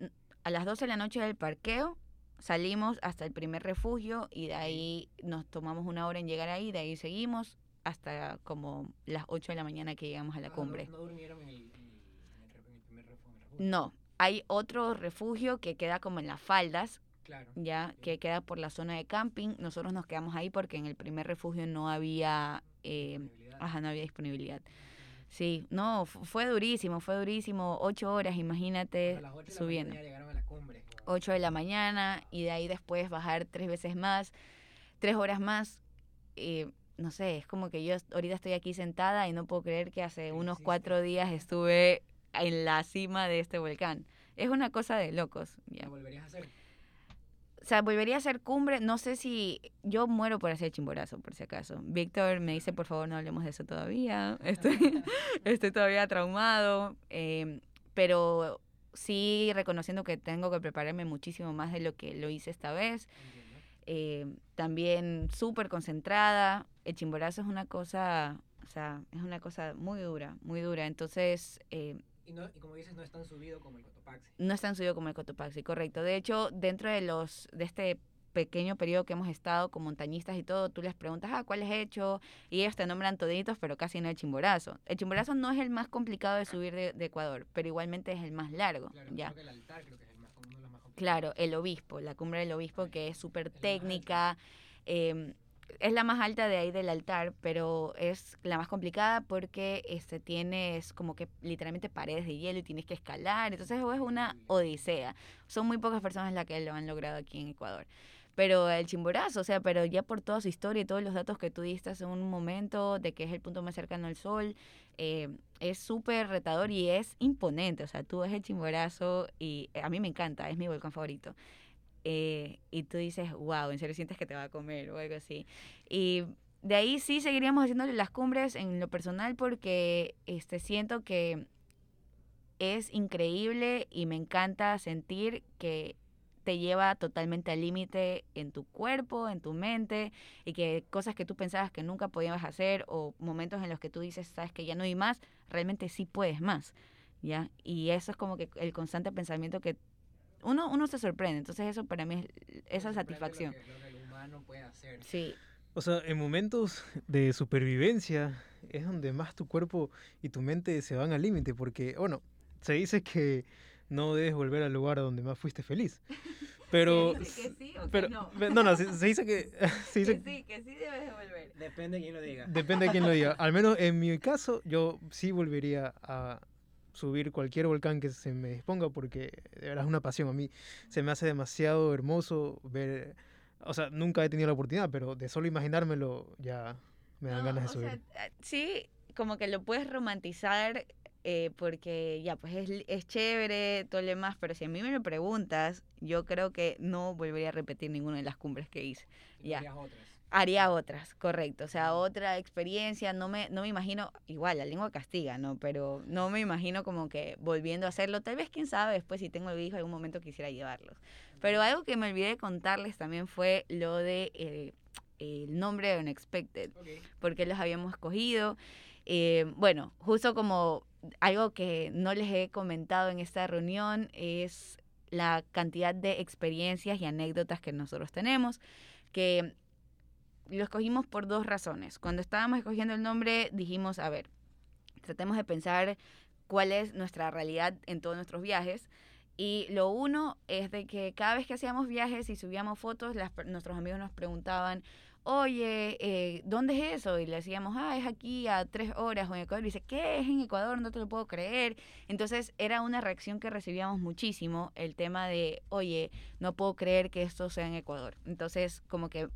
a las 12 de la noche del parqueo salimos hasta el primer refugio y de ahí nos tomamos una hora en llegar ahí, de ahí seguimos hasta como las 8 de la mañana que llegamos a la ah, cumbre. No, durmieron en el, primer refugio? No, hay otro refugio que queda como en las faldas, ya que queda por la zona de camping. Nosotros nos quedamos ahí porque en el primer refugio no había, eh, ajá, no había disponibilidad. Sí, no, fue durísimo, fue durísimo. Ocho horas, imagínate, subiendo. Ocho de la mañana y de ahí después bajar tres veces más, tres horas más. Eh, no sé, es como que yo ahorita estoy aquí sentada y no puedo creer que hace unos cuatro días estuve en la cima de este volcán. Es una cosa de locos. ¿Lo volverías a hacer? O sea, volvería a hacer cumbre. No sé si yo muero por hacer chimborazo, por si acaso. Víctor me dice, por favor, no hablemos de eso todavía. Estoy, <laughs> estoy todavía traumado. Em, pero sí reconociendo que tengo que prepararme muchísimo más de lo que lo hice esta vez. Em, también súper concentrada. El chimborazo es una cosa, o sea, es una cosa muy dura, muy dura. Entonces, eh, y, no, y como dices, no es tan subido como el Cotopaxi. No es tan subido como el Cotopaxi, correcto. De hecho, dentro de los de este pequeño periodo que hemos estado con montañistas y todo, tú les preguntas, ah, ¿cuál has hecho? Y ellos te nombran toditos, pero casi no el chimborazo. El chimborazo no es el más complicado de subir de, Ecuador, pero igualmente es el más largo. Claro, ya. el altar creo que es el más, uno de los más complicados. Claro, el obispo, la cumbre del obispo, que es súper técnica. Eh, es la más alta de ahí del altar, pero es la más complicada porque este, tienes como que literalmente paredes de hielo y tienes que escalar. Entonces es una odisea. Son muy pocas personas las que lo han logrado aquí en Ecuador. Pero el chimborazo, o sea, pero ya por toda su historia y todos los datos que tú diste en un momento de que es el punto más cercano al sol, eh, es súper retador y es imponente. O sea, tú ves el chimborazo y a mí me encanta, es mi volcán favorito. Eh, y tú dices, wow, en serio sientes que te va a comer o algo así. Y de ahí sí seguiríamos haciéndole las cumbres en lo personal porque este, siento que es increíble y me encanta sentir que te lleva totalmente al límite en tu cuerpo, en tu mente, y que cosas que tú pensabas que nunca podías hacer o momentos en los que tú dices, sabes que ya no hay más, realmente sí puedes más, ¿ya? Y eso es como que el constante pensamiento que uno, uno se sorprende. Entonces eso para mí es esa satisfacción. Sí. O sea, en momentos de supervivencia es donde más tu cuerpo y tu mente se van al límite, porque, bueno, se dice que no debes volver al lugar donde más fuiste feliz. <laughs> Pero, que sí o pero, que no. no, no, se, dice que... <laughs> <laughs> Se dice, que sí, que sí debes de volver. Depende de quién lo diga. Depende de quién lo diga. Al menos en mi caso, yo sí volvería a, subir cualquier volcán que se me disponga porque de verdad es una pasión. A mí se me hace demasiado hermoso ver, o sea, nunca he tenido la oportunidad, pero de solo imaginármelo ya me dan ganas de subir. Eh, sí, como que lo puedes romantizar eh, porque ya, pues es, es, chévere, todo lo demás, pero si a mí me lo preguntas, yo creo que no volvería a repetir ninguna de las cumbres que hice. Ya. Otras? Haría otras, correcto. O sea, otra experiencia, no me, no me imagino, igual, la lengua castiga, ¿no? Pero no me imagino como que volviendo a hacerlo. Tal vez, quién sabe, después si tengo el hijo, algún momento quisiera llevarlos. Pero algo que me olvidé de contarles también fue lo de eh, el nombre de Unexpected, porque los habíamos escogido. Eh, bueno, justo como algo que no les he comentado en esta reunión es la cantidad de experiencias y anécdotas que nosotros tenemos, que lo escogimos por dos razones. Cuando estábamos escogiendo el nombre, dijimos, a ver, tratemos de pensar cuál es nuestra realidad en todos nuestros viajes. Y lo uno es de que cada vez que hacíamos viajes y subíamos fotos, nuestros amigos nos preguntaban, oye, eh, ¿dónde es eso? Y le decíamos, ah, es aquí a tres horas o en Ecuador. Dice, ¿qué es en Ecuador? No te lo puedo creer. Entonces era una reacción que recibíamos muchísimo, el tema de, oye, no puedo creer que esto sea en Ecuador. Entonces, como que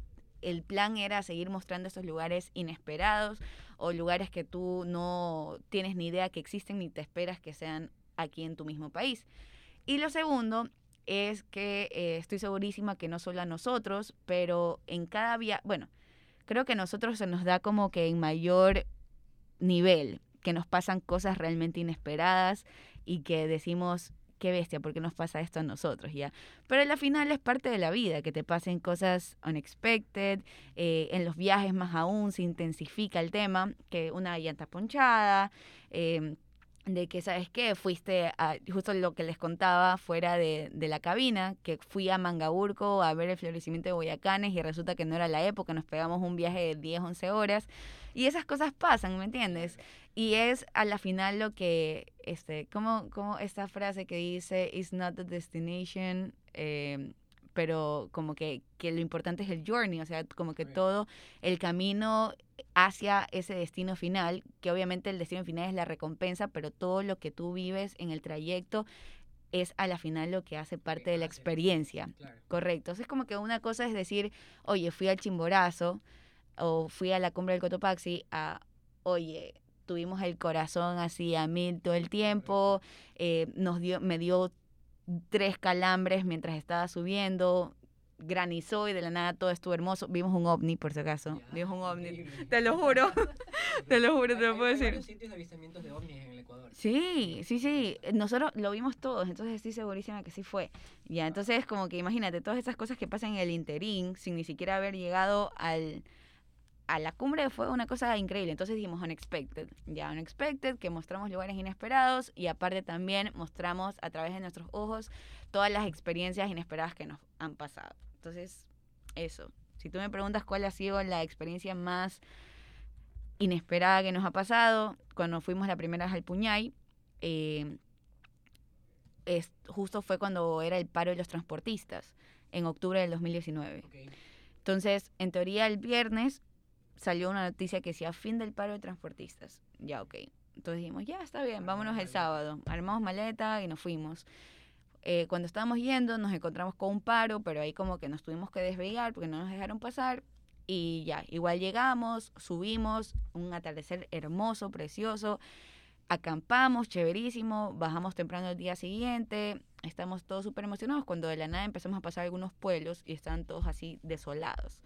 el plan era seguir mostrando estos lugares inesperados o lugares que tú no tienes ni idea que existen ni te esperas que sean aquí en tu mismo país. Y lo segundo es que eh, estoy segurísima que no solo a nosotros, pero en cada viaje, bueno, creo que a nosotros se nos da como que en mayor nivel, que nos pasan cosas realmente inesperadas y que decimos, qué bestia, ¿por qué nos pasa esto a nosotros? ¿ya? Pero al final es parte de la vida, que te pasen cosas unexpected, eh, en los viajes más aún se intensifica el tema, que una llanta ponchada, em, de que, ¿sabes qué? Fuiste a, justo lo que les contaba fuera de, de, la cabina, que fui a Mangaburco a ver el florecimiento de Boyacanes y resulta que no era la época, nos pegamos un viaje de 10, 11 horas y esas cosas pasan, ¿me entiendes? Y es a la final lo que, este, como, como esta frase que dice, it's not the destination, eh, pero como que, que, lo importante es el journey, o sea, como que todo el camino hacia ese destino final, que obviamente el destino final es la recompensa, pero todo lo que tú vives en el trayecto es a la final lo que hace parte de la experiencia. Correcto. Entonces, como que una cosa es decir, oye, fui al Chimborazo o fui a la cumbre del Cotopaxi a, oye, tuvimos el corazón así a mil todo el tiempo, eh, nos dio, me dio tres calambres mientras estaba subiendo, granizó y de la nada todo estuvo hermoso. Vimos un ovni, por si acaso. Vimos un ovni. <laughs> <laughs> Te lo juro. te lo juro, te lo puedo decir. Hay sitios de avistamientos de ovnis en el Ecuador. Sí, sí, sí. Nosotros lo vimos todos, entonces estoy segurísima que sí fue. Ya, entonces como que imagínate, todas esas cosas que pasan en el interín sin ni siquiera haber llegado al a la cumbre fue una cosa increíble. Entonces dijimos Unexpected, ya Unexpected, que mostramos lugares inesperados y aparte también mostramos a través de nuestros ojos todas las experiencias inesperadas que nos han pasado. Entonces, eso. Si tú me preguntas cuál ha sido la experiencia más inesperada que nos ha pasado, cuando fuimos la primera vez al Puñay, eh, es, justo fue cuando era el paro de los transportistas, en octubre del 2019. Entonces, en teoría, el viernes salió una noticia que decía fin del paro de transportistas. Ya, ok. Entonces dijimos, ya, está bien, vámonos el sábado. Armamos maleta y nos fuimos. Eh, cuando estábamos yendo nos encontramos con un paro, pero ahí como que nos tuvimos que desviar porque no nos dejaron pasar. Y ya, igual llegamos, subimos, un atardecer hermoso, precioso. Acampamos, chéverísimo, bajamos temprano el día siguiente, estamos todos súper emocionados cuando de la nada empezamos a pasar algunos pueblos y estaban todos así desolados.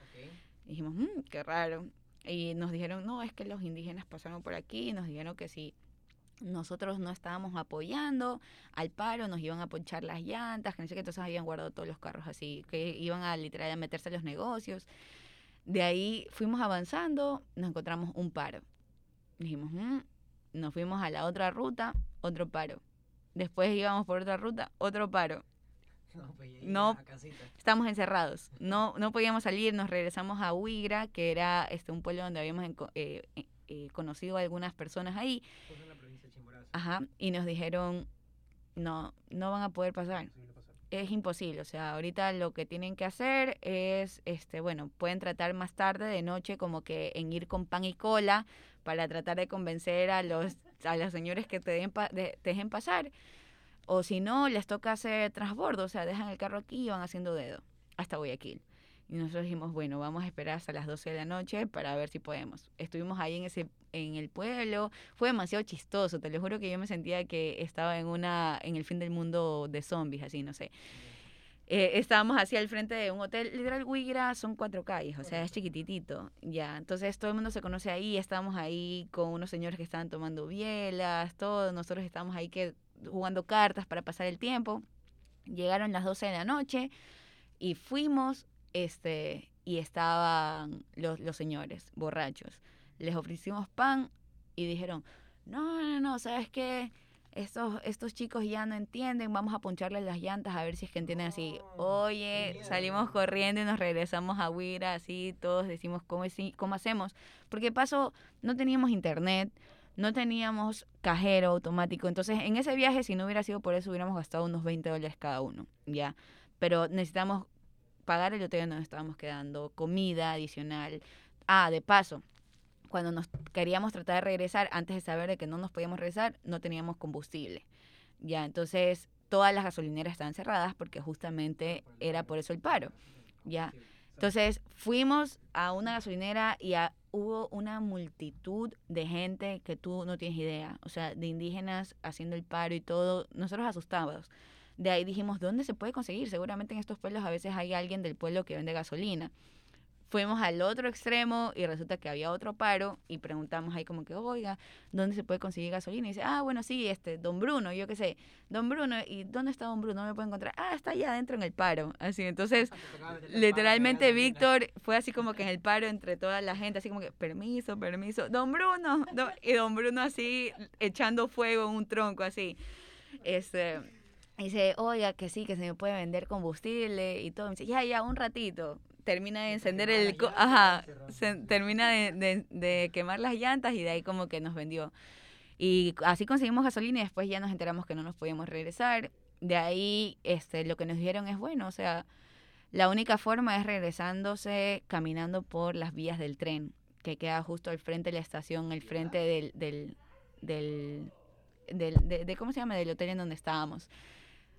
Dijimos, mmm, qué raro. Y nos dijeron, no, es que los indígenas pasaron por aquí, nos dijeron que si nosotros no estábamos apoyando al paro, nos iban a ponchar las llantas, que entonces habían guardado todos los carros así, que iban a literal a meterse a los negocios. De ahí fuimos avanzando, nos encontramos un paro. Dijimos, mmm, nos fuimos a la otra ruta, otro paro. Después íbamos por otra ruta, otro paro. <laughs> No, pues, estamos encerrados. <laughs> No, no podíamos salir, nos regresamos a Huigra, que era este un pueblo donde habíamos eh, eh, eh, conocido a algunas personas ahí. Ajá, y nos dijeron, no, no van a poder pasar. Es imposible, o sea, ahorita lo que tienen que hacer es, este, bueno, pueden tratar más tarde de noche como que en ir con pan y cola para tratar de convencer a los, a los señores que te, den te dejen pasar o si no, les toca hacer transbordo, o sea, dejan el carro aquí y van haciendo dedo hasta Guayaquil. Y nosotros dijimos, bueno, vamos a esperar hasta las 12 de la noche para ver si podemos. Estuvimos ahí en ese en el pueblo, fue demasiado chistoso, te lo juro que yo me sentía que estaba en una en el fin del mundo de zombies, así, no sé. Eh, estábamos así al frente de un hotel, literal Huigra son cuatro calles, o sea, es chiquititito, ya. Entonces todo el mundo se conoce ahí, estábamos ahí con unos señores que estaban tomando bielas, todos nosotros estábamos ahí que jugando cartas para pasar el tiempo. Llegaron las 12 de la noche y fuimos, este, y estaban los, los señores borrachos. Les ofrecimos pan y dijeron, no, no, no, ¿sabes qué? Estos, estos chicos ya no entienden, vamos a poncharles las llantas a ver si es que entienden así. Oye, salimos corriendo y nos regresamos a Huira, así, todos decimos, ¿cómo, cómo hacemos? Porque paso, no teníamos internet, no teníamos cajero automático. Entonces, en ese viaje, si no hubiera sido por eso, hubiéramos gastado unos 20 dólares cada uno, ¿ya? Pero necesitamos pagar el hotel donde nos estábamos quedando, comida adicional. Ah, de paso, cuando nos queríamos tratar de regresar, antes de saber de que no nos podíamos regresar, no teníamos combustible. Ya, entonces todas las gasolineras estaban cerradas porque justamente era por eso el paro. Ya. Entonces fuimos a una gasolinera y a, hubo una multitud de gente que tú no tienes idea, o sea, de indígenas haciendo el paro y todo, nosotros asustados. De ahí dijimos, ¿dónde se puede conseguir? Seguramente en estos pueblos a veces hay alguien del pueblo que vende gasolina. Fuimos al otro extremo y resulta que había otro paro y preguntamos ahí como que, oiga, ¿dónde se puede conseguir gasolina? Y dice, ah, bueno, sí, este, don Bruno, yo qué sé, don Bruno, ¿y dónde está don Bruno? No me puedo encontrar. Ah, está allá adentro en el paro. Así, entonces, literalmente Víctor fue así como que en el paro entre toda la gente, así como que, permiso, permiso, don Bruno, y don Bruno así echando fuego en un tronco, así. Este, dice, oiga, que sí, que se me puede vender combustible y todo. dice, ya, ya, un ratito termina de encender el... Ajá, se, termina de, de, quemar las llantas y de ahí como que nos vendió. Y así conseguimos gasolina y después ya nos enteramos que no nos podíamos regresar. De ahí este, lo que nos dijeron es, bueno, o sea, la única forma es regresándose caminando por las vías del tren, que queda justo al frente de la estación, al frente del, del, del, del de, ¿cómo se llama? Del hotel en donde estábamos.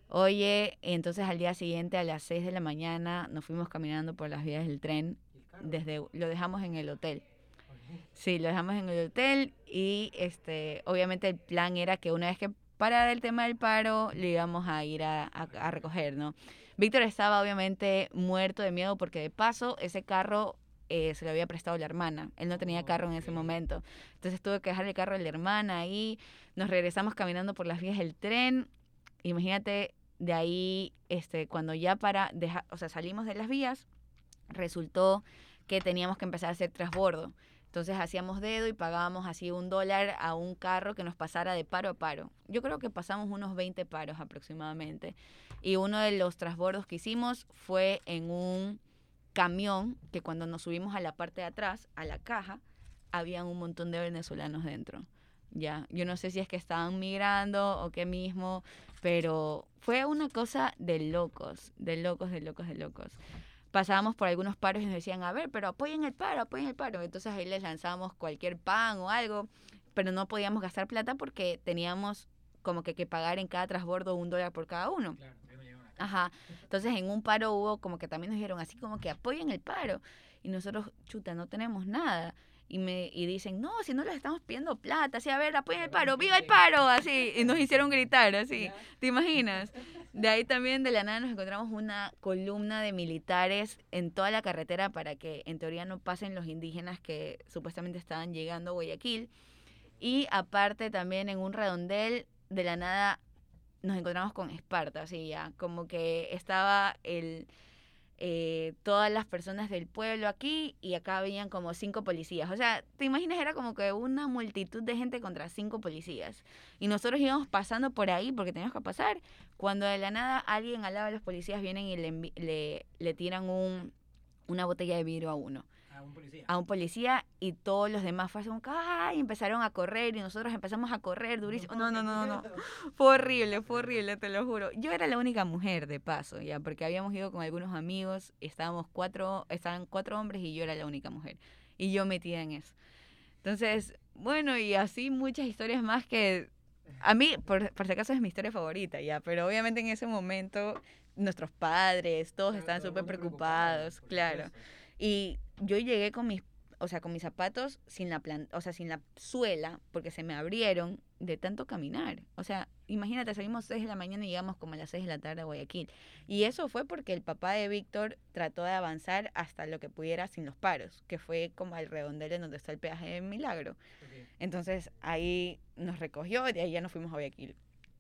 Oye, entonces al día siguiente a las 6 de la mañana nos fuimos caminando por las vías del tren. Desde, lo dejamos en el hotel. Sí, lo dejamos en el hotel y este, obviamente el plan era que una vez que parara el tema del paro, le íbamos a ir a, a, recoger, ¿no? Víctor estaba obviamente muerto de miedo porque de paso ese carro eh, se lo había prestado la hermana. Él no tenía carro en ese momento. Entonces tuve que dejar el carro a la hermana ahí. Nos regresamos caminando por las vías del tren. Imagínate de ahí, este, cuando ya para, deja, o sea, salimos de las vías, resultó que teníamos que empezar a hacer transbordo. Entonces hacíamos dedo y pagábamos así un dólar a un carro que nos pasara de paro a paro. Yo creo que pasamos unos 20 paros aproximadamente. Y uno de los transbordos que hicimos fue en un camión que cuando nos subimos a la parte de atrás, a la caja, habían un montón de venezolanos dentro. Ya, yo no sé si es que estaban migrando o qué mismo, pero fue una cosa de locos, de locos, de locos, de locos. Pasábamos por algunos paros y nos decían, a ver, pero apoyen el paro, apoyen el paro. Entonces ahí les lanzábamos cualquier pan o algo, pero no podíamos gastar plata porque teníamos como que, que pagar en cada transbordo un dólar por cada uno. Ajá. Entonces en un paro hubo como que también nos dijeron así como que apoyen el paro. Y nosotros, chuta, no tenemos nada y me y dicen, no, si no les estamos pidiendo plata, así, a ver, apoyen el paro, viva el paro, así, y nos <laughs> hicieron gritar, así, ¿te imaginas? De ahí también de la nada nos encontramos una columna de militares en toda la carretera para que en teoría no pasen los indígenas que supuestamente estaban llegando a Guayaquil. Y aparte también en un redondel de la nada nos encontramos con Esparta, así ya, como que estaba el eh, todas las personas del pueblo aquí y acá venían como cinco policías. O sea, te imaginas, era como que una multitud de gente contra cinco policías. Y nosotros íbamos pasando por ahí porque teníamos que pasar. Cuando de la nada alguien al lado de los policías vienen y le, le, le tiran un, una botella de vidrio a uno a un policía. y todos los demás fue como, ¡ay! empezaron a correr y nosotros empezamos a correr durísimo. No, no, no, no, <laughs> Fue horrible, fue horrible, te lo juro. Yo era la única mujer de paso, ya, porque habíamos ido con algunos amigos, estábamos cuatro, estaban cuatro hombres y yo era la única mujer. Y yo metida en eso. Entonces, bueno, y así muchas historias más que a mí, por, por si acaso, es mi historia favorita, ya, pero obviamente en ese momento nuestros padres, todos estaban súper preocupados, claro. Y yo llegué con mis, o sea, con mis zapatos sin la plan, o sea, sin la suela, porque se me abrieron de tanto caminar. O sea, imagínate, salimos 6 de la mañana y llegamos como a las 6 de la tarde a Guayaquil. Y eso fue porque el papá de Víctor trató de avanzar hasta lo que pudiera sin los paros, que fue como al redondel en donde está el peaje de Milagro. Entonces ahí nos recogió y de ahí ya nos fuimos a Guayaquil.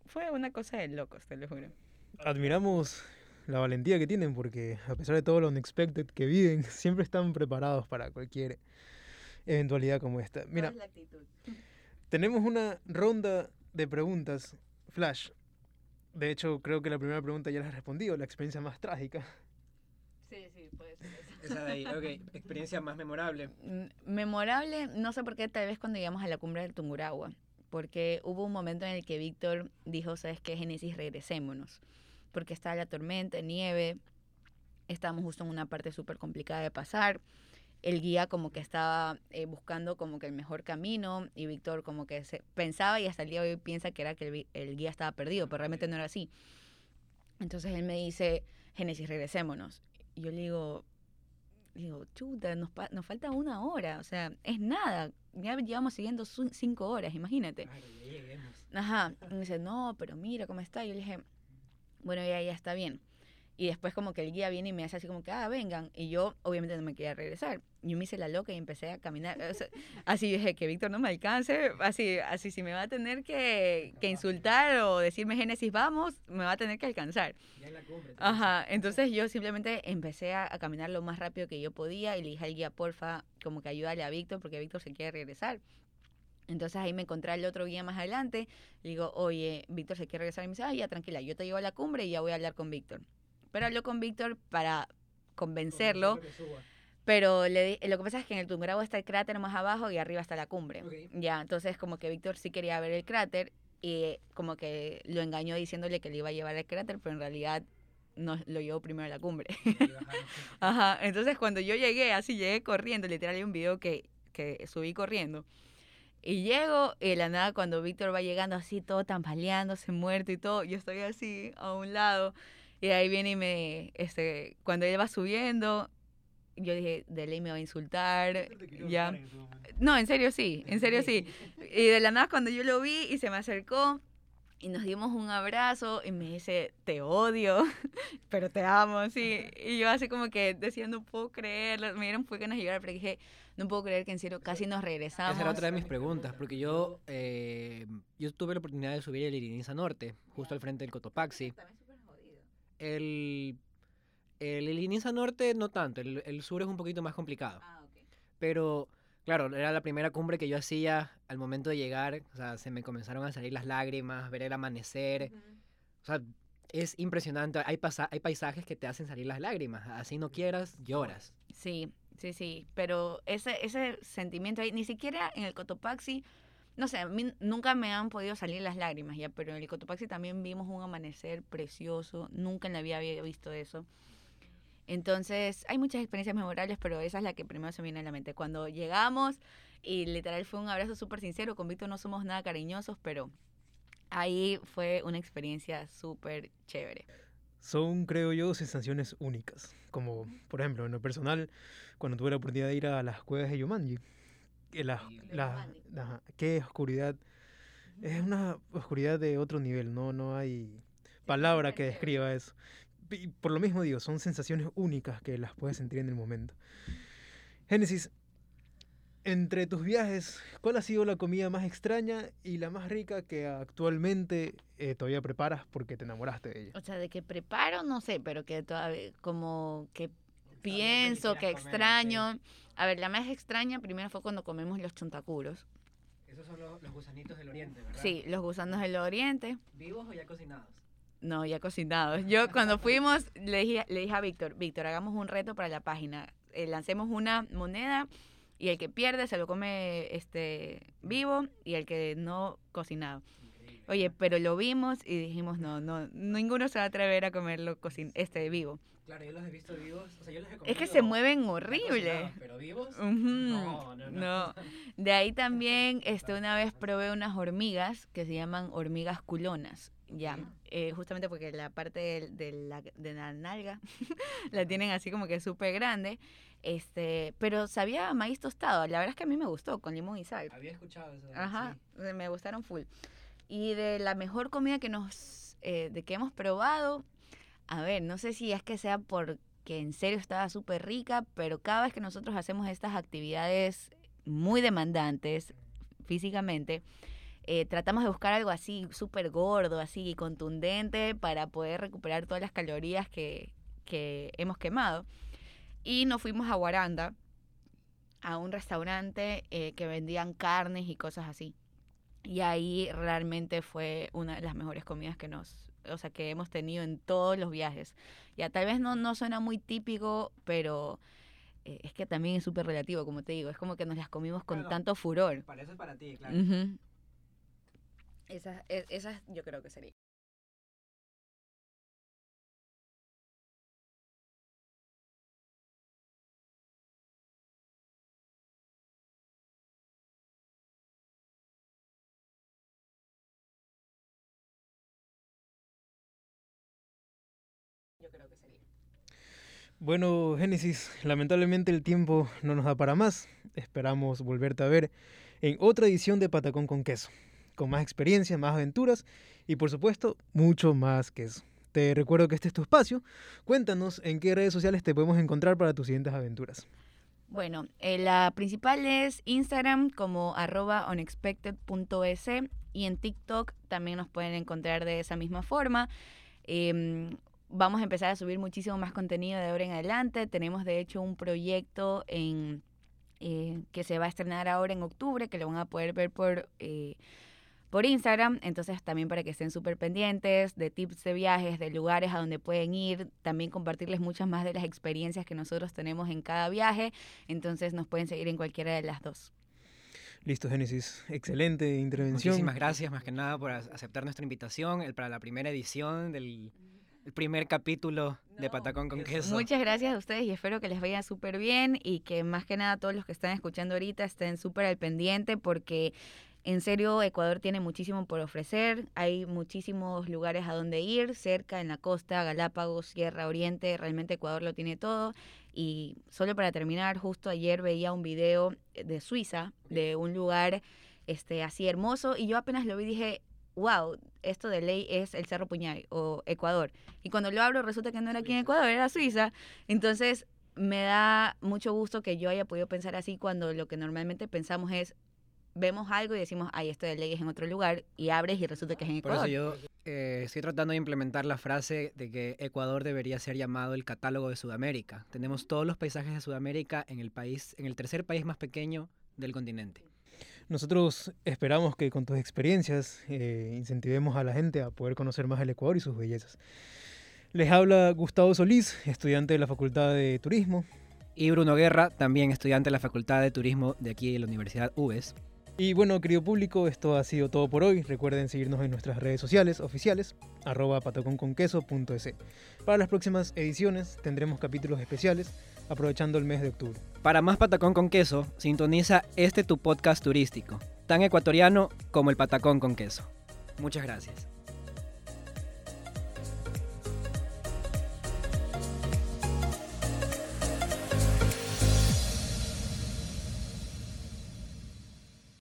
Fue una cosa de locos, te lo juro. Admiramos la valentía que tienen, porque a pesar de todo lo unexpected que viven, <laughs> siempre están preparados para cualquier eventualidad como esta. Mira, <laughs> tenemos una ronda de preguntas, Flash. De hecho, creo que la primera pregunta ya la has respondido, la experiencia más trágica. Sí, sí, puede ser Esa de ahí, ok. Experiencia más memorable. Mm, memorable, no sé por qué, tal vez cuando llegamos a la cumbre del Tunguragua. Porque hubo un momento en el que Víctor dijo, ¿sabes qué, Génesis? Regresémonos porque estaba la tormenta, nieve, estábamos justo en una parte súper complicada de pasar. El guía como que estaba eh, buscando como que el mejor camino y Víctor como que se pensaba y hasta el día de hoy piensa que era que el, guía estaba perdido, pero realmente no era así. Entonces él me dice, Génesis, regresémonos. Y yo le digo, digo, chuta, nos, nos falta una hora, o sea, es nada. Ya llevamos siguiendo cinco horas, imagínate. Ajá. Y me dice, no, pero mira cómo está. Y yo le dije, bueno, ya, ya está bien. Y después como que el guía viene y me hace así como que, ah, vengan. Y yo obviamente no me quería regresar. Yo me hice la loca y empecé a caminar. así dije, que Víctor no me alcance. Así, así si me va a tener que, que insultar o decirme Génesis, vamos, me va a tener que alcanzar. Ajá, entonces yo simplemente empecé a, a, caminar lo más rápido que yo podía y le dije al guía, porfa, como que ayúdale a Víctor porque Víctor se quiere regresar. Entonces ahí me encontré al otro guía más adelante. Le digo, oye, Víctor se quiere regresar. Y me dice, ah, ya, tranquila, yo te llevo a la cumbre y ya voy a hablar con Víctor. Pero habló con Víctor para convencerlo. Pero le, lo que pasa es que en el Tungurahua está el cráter más abajo y arriba está la cumbre. Ya, entonces como que Víctor sí quería ver el cráter y como que lo engañó diciéndole que le iba a llevar al cráter, pero en realidad no, lo llevó primero a la cumbre. <laughs> Ajá, entonces cuando yo llegué, así llegué corriendo, literal hay un video que, que subí corriendo. Y llego y de la nada cuando Víctor va llegando así todo tambaleándose, muerto y todo, yo estoy así a un lado y ahí viene y me, este, cuando él va subiendo, yo dije, de ley me va a insultar. Ya. No, en serio sí, en serio <laughs> sí. Y de la nada cuando yo lo vi y se me acercó y nos dimos un abrazo y me dice, te odio, <laughs> pero te amo, sí. Y yo así como que decía, no puedo creerlo. Me dieron fue que nos llegaron, pero dije, no puedo creer que en serio casi nos regresamos. Esa era otra de mis preguntas, porque yo, eh, yo tuve la oportunidad de subir el Iriniza Norte, justo al frente del Cotopaxi el, el, Norte no tanto, el, el, sur es un poquito más complicado. Ah, Pero, claro, era la primera cumbre que yo hacía al momento de llegar, o sea, se me comenzaron a salir las lágrimas, ver el amanecer. O sea, es impresionante. Hay, hay paisajes que te hacen salir las lágrimas. Así no quieras, lloras. Sí, sí, sí. Pero ese, ese sentimiento ahí, ni siquiera en el Cotopaxi no sé, a mí nunca me han podido salir las lágrimas ya, pero en el Cotopaxi también vimos un amanecer precioso, nunca en la vida había visto eso. Entonces, hay muchas experiencias memorables, pero esa es la que primero se me viene a la mente. Cuando llegamos, y literal fue un abrazo súper sincero, con Víctor no somos nada cariñosos, pero ahí fue una experiencia súper chévere. Son, creo yo, sensaciones únicas. Como, por ejemplo, en lo personal, cuando tuve la oportunidad de ir a las cuevas de Yumanji, la, la, qué oscuridad. Es una oscuridad de otro nivel, no, no hay palabra que describa eso. Y por lo mismo digo, son sensaciones únicas que las puedes sentir en el momento. Génesis, entre tus viajes, ¿cuál ha sido la comida más extraña y la más rica que actualmente eh, todavía preparas porque te enamoraste de ella? O sea, de que preparo, no sé, pero que todavía como que pienso, que extraño. A ver, la más extraña primero fue cuando comemos los chuntacuros. Esos son los, gusanitos del oriente, ¿verdad? Sí, los gusanos del oriente. ¿Vivos o ya cocinados? No, ya cocinados. Yo cuando fuimos le dije, le dije a Víctor, Víctor, hagamos un reto para la página. Eh, lancemos una moneda y el que pierde se lo come este vivo y el que no cocinado. Oye, pero lo vimos y dijimos, no, no, ninguno se va a atrever a comerlo cocin este vivo. Claro, yo los he visto vivos. O sea, yo los he es que se mueven horrible. Pero vivos. no, no, no, De ahí <laughs> también, este, una vez probé unas hormigas que se llaman hormigas culonas. Ya, eh, justamente porque la parte de, la, de la nalga <laughs> la tienen así como que súper grande. Este, pero sabía maíz tostado. La verdad es que a mí me gustó, con limón y sal. Había escuchado eso. Ajá, me gustaron full. Y de la mejor comida que nos, eh, de que hemos probado, a ver, no sé si es que sea porque en serio estaba súper rica, pero cada vez que nosotros hacemos estas actividades muy demandantes físicamente, eh, tratamos de buscar algo así súper gordo, así contundente para poder recuperar todas las calorías que, que hemos quemado. Y nos fuimos a Guaranda, a un restaurante eh, que vendían carnes y cosas así. Y ahí realmente fue una de las mejores comidas que nos, o sea, que hemos tenido en todos los viajes. Ya tal vez no, no suena muy típico, pero eh, es que también es súper relativo, como te digo. Es como que nos las comimos con tanto furor. Para eso es para ti, claro. Esas, e, esas yo creo que sería. creo que sería. Bueno, Génesis, lamentablemente el tiempo no nos da para más. Esperamos volverte a ver en otra edición de Patacón con Queso, con más experiencia, más aventuras y por supuesto mucho más queso. Te recuerdo que este es tu espacio. Cuéntanos en qué redes sociales te podemos encontrar para tus siguientes aventuras. Bueno, eh, la principal es Instagram como arroba unexpected.es y en TikTok también nos pueden encontrar de esa misma forma. Em, vamos a empezar a subir muchísimo más contenido de ahora en adelante. Tenemos de hecho un proyecto en, eh, que se va a estrenar ahora en octubre, que lo van a poder ver por... Eh, por Instagram, entonces también para que estén súper pendientes de tips de viajes, de lugares a donde pueden ir, también compartirles muchas más de las experiencias que nosotros tenemos en cada viaje, entonces nos pueden seguir en cualquiera de las dos. Listo, Génesis. Excelente intervención. Muchísimas gracias más que nada por aceptar nuestra invitación para la primera edición del primer capítulo de Patacón con Queso. Muchas gracias a ustedes y espero que les vaya súper bien y que más que nada todos los que están escuchando ahorita estén súper al pendiente porque en serio, Ecuador tiene muchísimo por ofrecer, hay muchísimos lugares a donde ir, cerca, en la costa, Galápagos, Sierra Oriente, realmente Ecuador lo tiene todo. Y solo para terminar, justo ayer veía un video de Suiza, de un lugar este, así hermoso, y yo apenas lo vi dije, wow, esto de ley es el Cerro Puñay o Ecuador. Y cuando lo abro resulta que no era aquí en Ecuador, era Suiza. Entonces me da mucho gusto que yo haya podido pensar así cuando lo que normalmente pensamos es vemos algo y decimos, ay, esto de ley es en otro lugar, y abres y resulta que es en Ecuador. Por eso yo eh, estoy tratando de implementar la frase de que Ecuador debería ser llamado el catálogo de Sudamérica. Tenemos todos los paisajes de Sudamérica en el país, en el tercer país más pequeño del continente. Nosotros esperamos que con tus experiencias eh, incentivemos a la gente a poder conocer más el Ecuador y sus bellezas. Les habla Gustavo Solís, estudiante de la Facultad de Turismo. Y Bruno Guerra, también estudiante de la Facultad de Turismo de aquí de la Universidad UBES. Y bueno, querido público, esto ha sido todo por hoy. Recuerden seguirnos en nuestras redes sociales oficiales, arroba pataconconqueso.es. Para las próximas ediciones tendremos capítulos especiales, aprovechando el mes de octubre. Para más Patacón con Queso, sintoniza este tu podcast turístico, tan ecuatoriano como el Patacón con Queso. Muchas gracias.